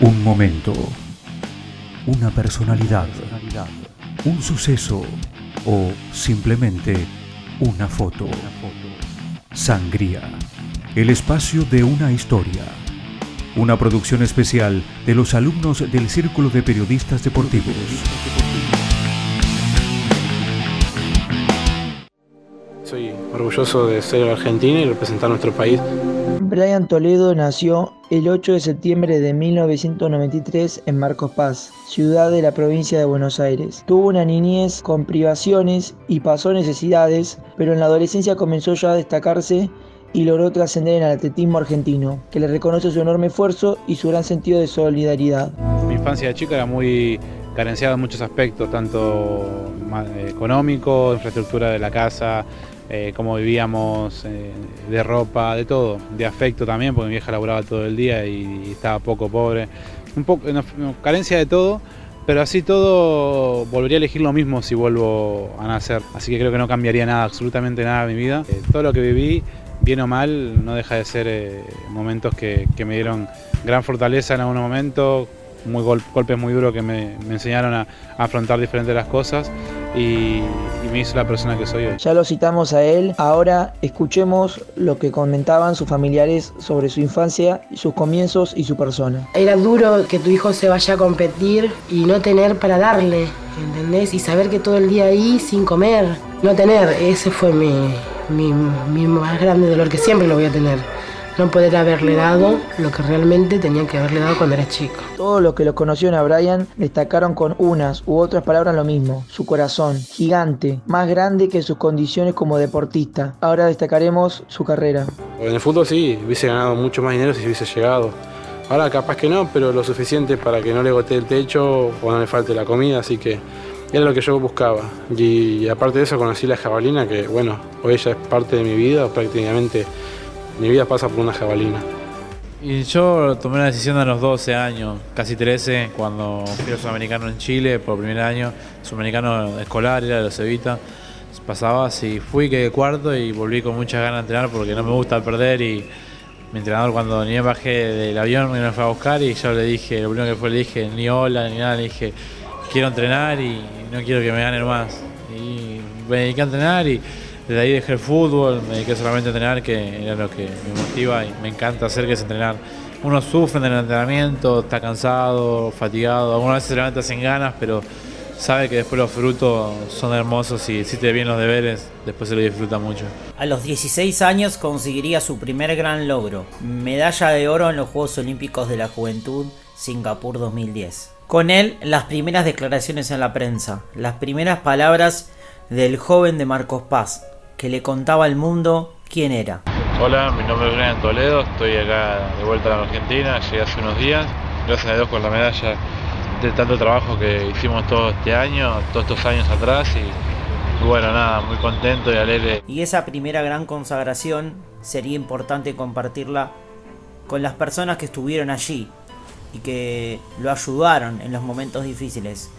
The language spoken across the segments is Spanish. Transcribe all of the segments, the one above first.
Un momento, una personalidad, un suceso o simplemente una foto. Sangría, el espacio de una historia. Una producción especial de los alumnos del Círculo de Periodistas Deportivos. Soy orgulloso de ser argentino y representar nuestro país. Brian Toledo nació el 8 de septiembre de 1993 en Marcos Paz, ciudad de la provincia de Buenos Aires. Tuvo una niñez con privaciones y pasó necesidades, pero en la adolescencia comenzó ya a destacarse y logró trascender en el atletismo argentino, que le reconoce su enorme esfuerzo y su gran sentido de solidaridad. Mi infancia de chica era muy carenciada en muchos aspectos, tanto económico, infraestructura de la casa, eh, cómo vivíamos, eh, de ropa, de todo, de afecto también, porque mi vieja laburaba todo el día y, estaba poco pobre. Un poco, carencia de todo, pero así todo volvería a elegir lo mismo si vuelvo a nacer. Así que creo que no cambiaría nada, absolutamente nada en mi vida. Eh, todo lo que viví, bien o mal, no deja de ser momentos que, me dieron gran fortaleza en algún momento, muy golpes muy duros que me, enseñaron a, afrontar diferentes las cosas y, me hizo la persona que soy hoy. Ya lo citamos a él, ahora escuchemos lo que comentaban sus familiares sobre su infancia, sus comienzos y su persona. Era duro que tu hijo se vaya a competir y no tener para darle, ¿entendés? Y saber que todo el día ahí sin comer, no tener, ese fue mi, mi, mi más grande dolor que siempre lo voy a tener no poder haberle dado lo que realmente tenía que haberle dado cuando era chico. Todos los que lo conocieron a Brian destacaron con unas u otras palabras lo mismo, su corazón, gigante, más grande que sus condiciones como deportista. Ahora destacaremos su carrera. En el fútbol sí, hubiese ganado mucho más dinero si hubiese llegado. Ahora capaz que no, pero lo suficiente para que no le gotee el techo o no le falte la comida, así que era lo que yo buscaba. Y, aparte de eso conocí la jabalina, que bueno, hoy ella es parte de mi vida, prácticamente mi vida pasa por una jabalina. Y yo tomé la decisión a los 12 años, casi 13, cuando fui al Sudamericano en Chile por primer año, Sudamericano escolar, era de los Evita. Pasaba así, fui que cuarto y volví con muchas ganas de entrenar porque no me gusta perder y mi entrenador cuando ni bajé del avión me fue a buscar y yo le dije, lo primero que fue le dije, ni hola ni nada, le dije, quiero entrenar y no quiero que me ganen más. Y me dediqué a entrenar y desde ahí dejé el fútbol, me dediqué solamente a entrenar, que era lo que me motiva y me encanta hacer, que es entrenar. Uno sufre en el entrenamiento, está cansado, fatigado, algunas veces levanta sin ganas, pero sabe que después los frutos son hermosos y si te bien los deberes, después se lo disfruta mucho. A los 16 años conseguiría su primer gran logro, medalla de oro en los Juegos Olímpicos de la Juventud Singapur 2010. Con él, las primeras declaraciones en la prensa, las primeras palabras del joven de Marcos Paz, que le contaba al mundo quién era. Hola, mi nombre es Brian Toledo, estoy acá de vuelta a la Argentina, llegué hace unos días, gracias a Dios con la medalla de tanto trabajo que hicimos todo este año, todos estos años atrás y, bueno, nada, muy contento y alegre. Y esa primera gran consagración sería importante compartirla con las personas que estuvieron allí y que lo ayudaron en los momentos difíciles,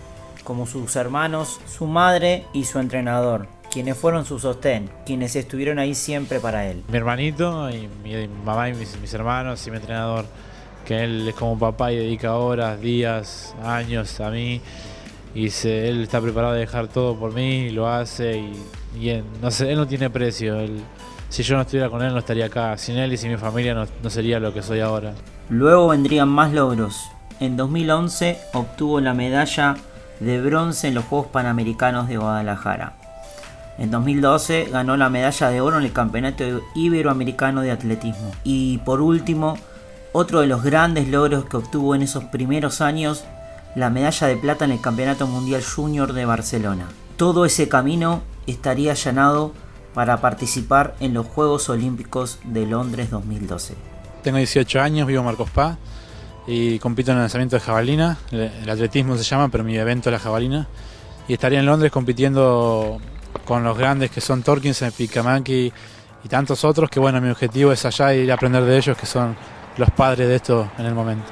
como sus hermanos, su madre y su entrenador quienes fueron su sostén, quienes estuvieron ahí siempre para él. Mi hermanito y mi mamá y mis, hermanos y mi entrenador, que él es como un papá y dedica horas, días, años a mí y él está preparado a dejar todo por mí y lo hace y, no sé, él no tiene precio. si yo no estuviera con él no estaría acá. Sin él y sin mi familia no, no sería lo que soy ahora. Luego vendrían más logros. En 2011 obtuvo la medalla de bronce en los Juegos Panamericanos de Guadalajara. En 2012 ganó la medalla de oro en el Campeonato Iberoamericano de Atletismo. Y por último, otro de los grandes logros que obtuvo en esos primeros años, la medalla de plata en el Campeonato Mundial Junior de Barcelona. Todo ese camino estaría allanado para participar en los Juegos Olímpicos de Londres 2012. Tengo 18 años, vivo en Marcos Paz y compito en el lanzamiento de jabalina. El atletismo se llama, pero mi evento es la jabalina. Y estaría en Londres compitiendo con los grandes que son Torkinson, Picamaki y tantos otros, que bueno, mi objetivo es allá ir a aprender de ellos, que son los padres de esto en el momento.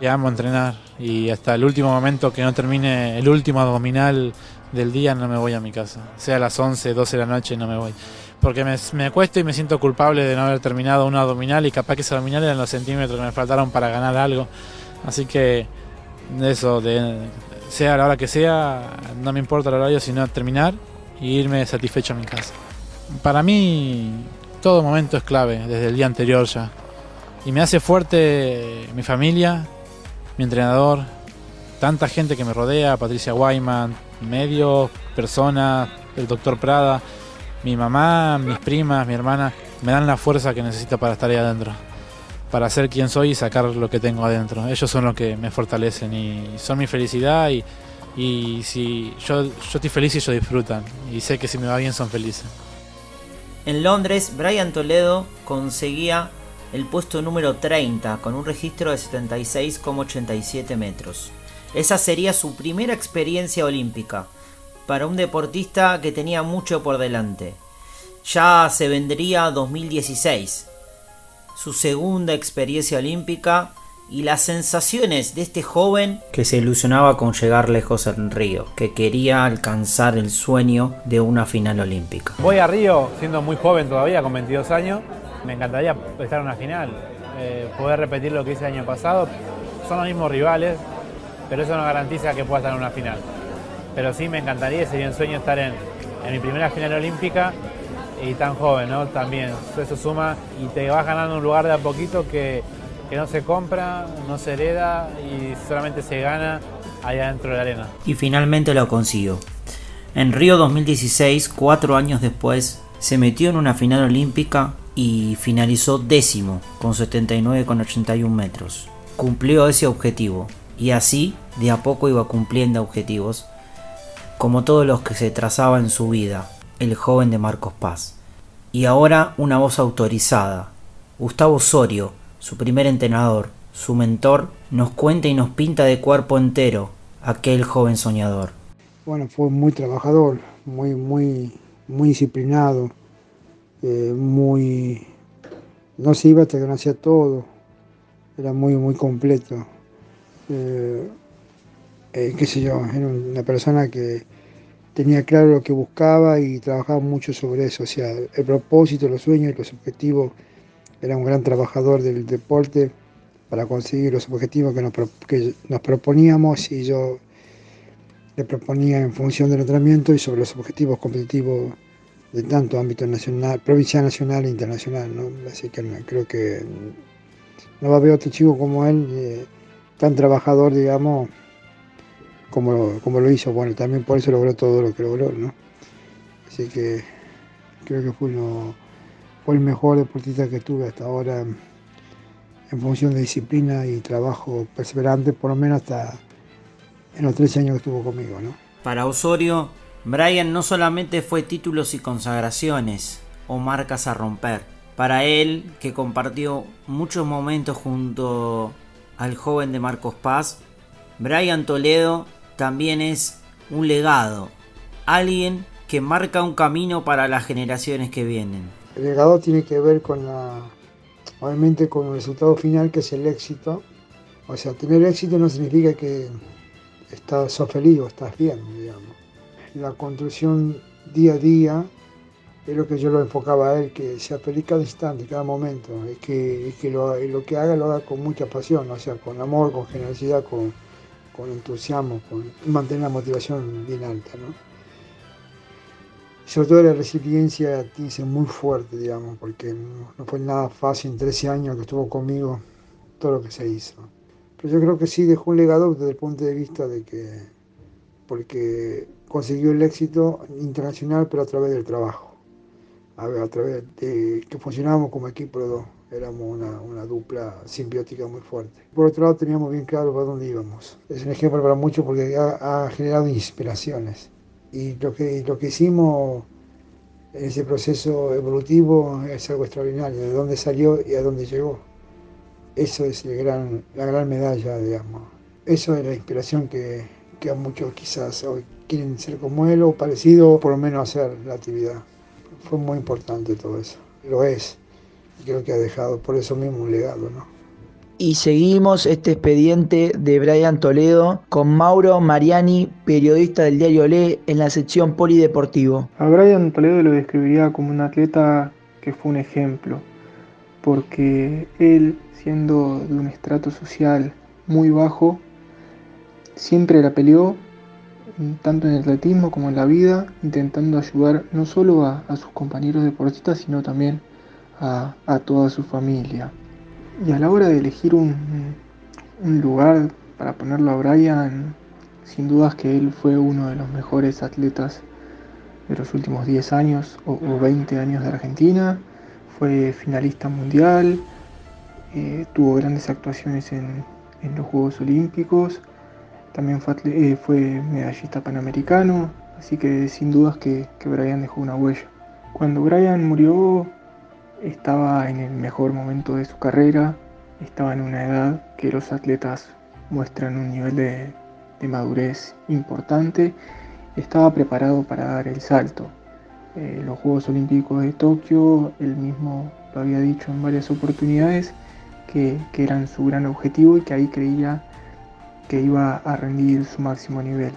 Y amo entrenar y hasta el último momento que no termine el último abdominal del día no me voy a mi casa. Sea a las 11, 12 de la noche no me voy. Porque me, me acuesto y me siento culpable de no haber terminado un abdominal y capaz que ese abdominal eran los centímetros que me faltaron para ganar algo. Así que eso, de, sea la hora que sea, no me importa el horario, sino terminar y irme satisfecho a mi casa. Para mí, todo momento es clave, desde el día anterior ya. Y me hace fuerte mi familia, mi entrenador, tanta gente que me rodea, Patricia Wyman, medios, personas, el doctor Prada, mi mamá, mis primas, mi hermana, me dan la fuerza que necesito para estar ahí adentro, para ser quien soy y sacar lo que tengo adentro. Ellos son los que me fortalecen y son mi felicidad y, y si yo, estoy feliz y ellos disfrutan y sé que si me va bien son felices. En Londres, Brian Toledo conseguía el puesto número 30 con un registro de 76,87 metros. Esa sería su primera experiencia olímpica para un deportista que tenía mucho por delante. Ya se vendría 2016, su segunda experiencia olímpica y las sensaciones de este joven que se ilusionaba con llegar lejos en Río, que quería alcanzar el sueño de una final olímpica. Voy a Río siendo muy joven todavía, con 22 años, me encantaría estar en una final, eh, poder repetir lo que hice el año pasado. Son los mismos rivales, pero eso no garantiza que pueda estar en una final. Pero sí me encantaría, sería un sueño estar en, mi primera final olímpica y tan joven, ¿no? También, eso suma y te vas ganando un lugar de a poquito que, que no se compra, no se hereda y solamente se gana allá dentro de la arena. Y finalmente lo consiguió. En Río 2016, cuatro años después, se metió en una final olímpica y finalizó décimo con 79,81 metros. Cumplió ese objetivo y así de a poco iba cumpliendo objetivos, como todos los que se trazaba en su vida, el joven de Marcos Paz. Y ahora una voz autorizada, Gustavo Osorio, su primer entrenador, su mentor, nos cuenta y nos pinta de cuerpo entero aquel joven soñador. Bueno, fue muy trabajador, muy, muy, muy disciplinado, eh, muy... No se iba hasta que no hacía todo, era muy, muy completo. Eh, eh, qué sé yo, era una persona que tenía claro lo que buscaba y trabajaba mucho sobre eso, o sea, el propósito, los sueños y los objetivos, era un gran trabajador del deporte para conseguir los objetivos que nos, que nos proponíamos y yo le proponía en función del entrenamiento y sobre los objetivos competitivos de tanto ámbito nacional, provincial, nacional e internacional, ¿no? Así que creo que no va a haber otro chico como él. Eh, tan trabajador, digamos, como, como lo hizo. Bueno, también por eso logró todo lo que logró, ¿no? Así que creo que fue, fue el mejor deportista que tuve hasta ahora en función de disciplina y trabajo perseverante, por lo menos hasta en los 13 años que estuvo conmigo, ¿no? Para Osorio, Brian no solamente fue títulos y consagraciones o marcas a romper. Para él, que compartió muchos momentos junto al joven de Marcos Paz, Brian Toledo también es un legado, alguien que marca un camino para las generaciones que vienen. El legado tiene que ver con la, obviamente con el resultado final que es el éxito. O sea, tener éxito no significa que estás sos feliz o estás bien, digamos. La construcción día a día es lo que yo lo enfocaba a él, que sea feliz cada instante, cada momento, es que, que lo, que haga lo haga con mucha pasión, o sea, con amor, con generosidad, con, entusiasmo, con mantener la motivación bien alta, ¿no? Sobre todo la resiliencia ser muy fuerte, digamos, porque no, fue nada fácil en 13 años que estuvo conmigo todo lo que se hizo. Pero yo creo que sí dejó un legado desde el punto de vista de que, porque consiguió el éxito internacional, pero a través del trabajo a, través de que funcionábamos como equipo los dos. Éramos una, dupla simbiótica muy fuerte. Por otro lado, teníamos bien claro para dónde íbamos. Es un ejemplo para muchos porque ha, generado inspiraciones. Y lo que, lo que hicimos en ese proceso evolutivo es algo extraordinario, de dónde salió y a dónde llegó. Eso es el gran, la gran medalla, digamos. Eso es la inspiración que, que a muchos quizás hoy quieren ser como él o parecido, por lo menos hacer la actividad fue muy importante todo eso. Lo es. Creo que ha dejado por eso mismo un legado, ¿no? Y seguimos este expediente de Brian Toledo con Mauro Mariani, periodista del diario Le, en la sección polideportivo. A Brian Toledo lo describiría como un atleta que fue un ejemplo, porque él, siendo de un estrato social muy bajo, siempre la peleó, tanto en el atletismo como en la vida, intentando ayudar no solo a, sus compañeros deportistas, sino también a, toda su familia. Y a la hora de elegir un, lugar para ponerlo a Brian, sin dudas que él fue uno de los mejores atletas de los últimos 10 años o, 20 años de Argentina, fue finalista mundial, eh, tuvo grandes actuaciones en, los Juegos Olímpicos, también fue, eh, fue, medallista panamericano, así que sin dudas que, que Brian dejó una huella. Cuando Brian murió estaba en el mejor momento de su carrera, estaba en una edad que los atletas muestran un nivel de, madurez importante, estaba preparado para dar el salto. Eh, los Juegos Olímpicos de Tokio, él mismo lo había dicho en varias oportunidades, que, eran su gran objetivo y que ahí creía que iba a rendir su máximo nivel.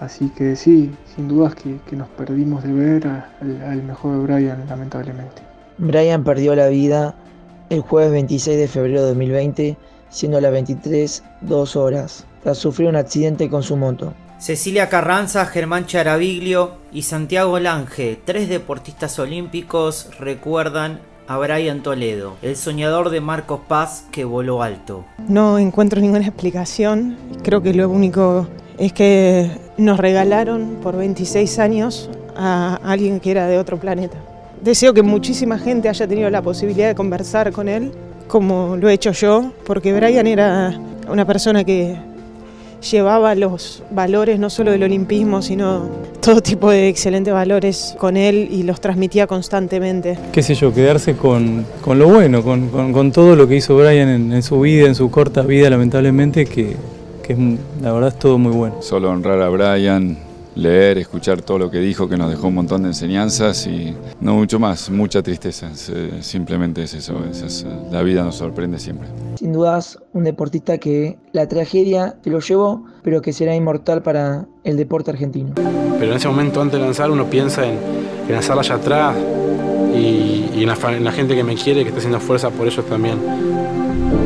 Así que sí, sin dudas que, nos perdimos de ver al, al mejor Brian, lamentablemente. Brian perdió la vida el jueves 26 de febrero de 2020, siendo las 23 2 horas, tras sufrir un accidente con su moto. Cecilia Carranza, Germán Charaviglio y Santiago Lange, tres deportistas olímpicos, recuerdan a Brian Toledo, el soñador de Marcos Paz que voló alto. No encuentro ninguna explicación, creo que lo único es que nos regalaron por 26 años a alguien que era de otro planeta. Deseo que muchísima gente haya tenido la posibilidad de conversar con él, como lo he hecho yo, porque Brian era una persona que llevaba los valores no solo del olimpismo, sino todo tipo de excelentes valores con él y los transmitía constantemente. Qué sé yo, quedarse con, lo bueno, con, todo lo que hizo Brian en, su vida, en su corta vida, lamentablemente, que, que la verdad es todo muy bueno. Solo honrar a Brian, leer, escuchar todo lo que dijo, que nos dejó un montón de enseñanzas y no mucho más, mucha tristeza. Simplemente es eso, la vida nos sorprende siempre. Sin dudas, un deportista que la tragedia se lo llevó, pero que será inmortal para el deporte argentino. Pero en ese momento, antes de lanzar, uno piensa en, lanzarla allá atrás y, en, la, gente que me quiere, que está haciendo fuerza por ellos también.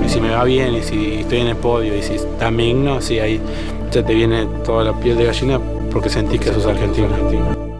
Y si me va bien, y si estoy en el podio, y si también no, sí, ahí ya te viene toda la piel de gallina porque sentí que sos argentino.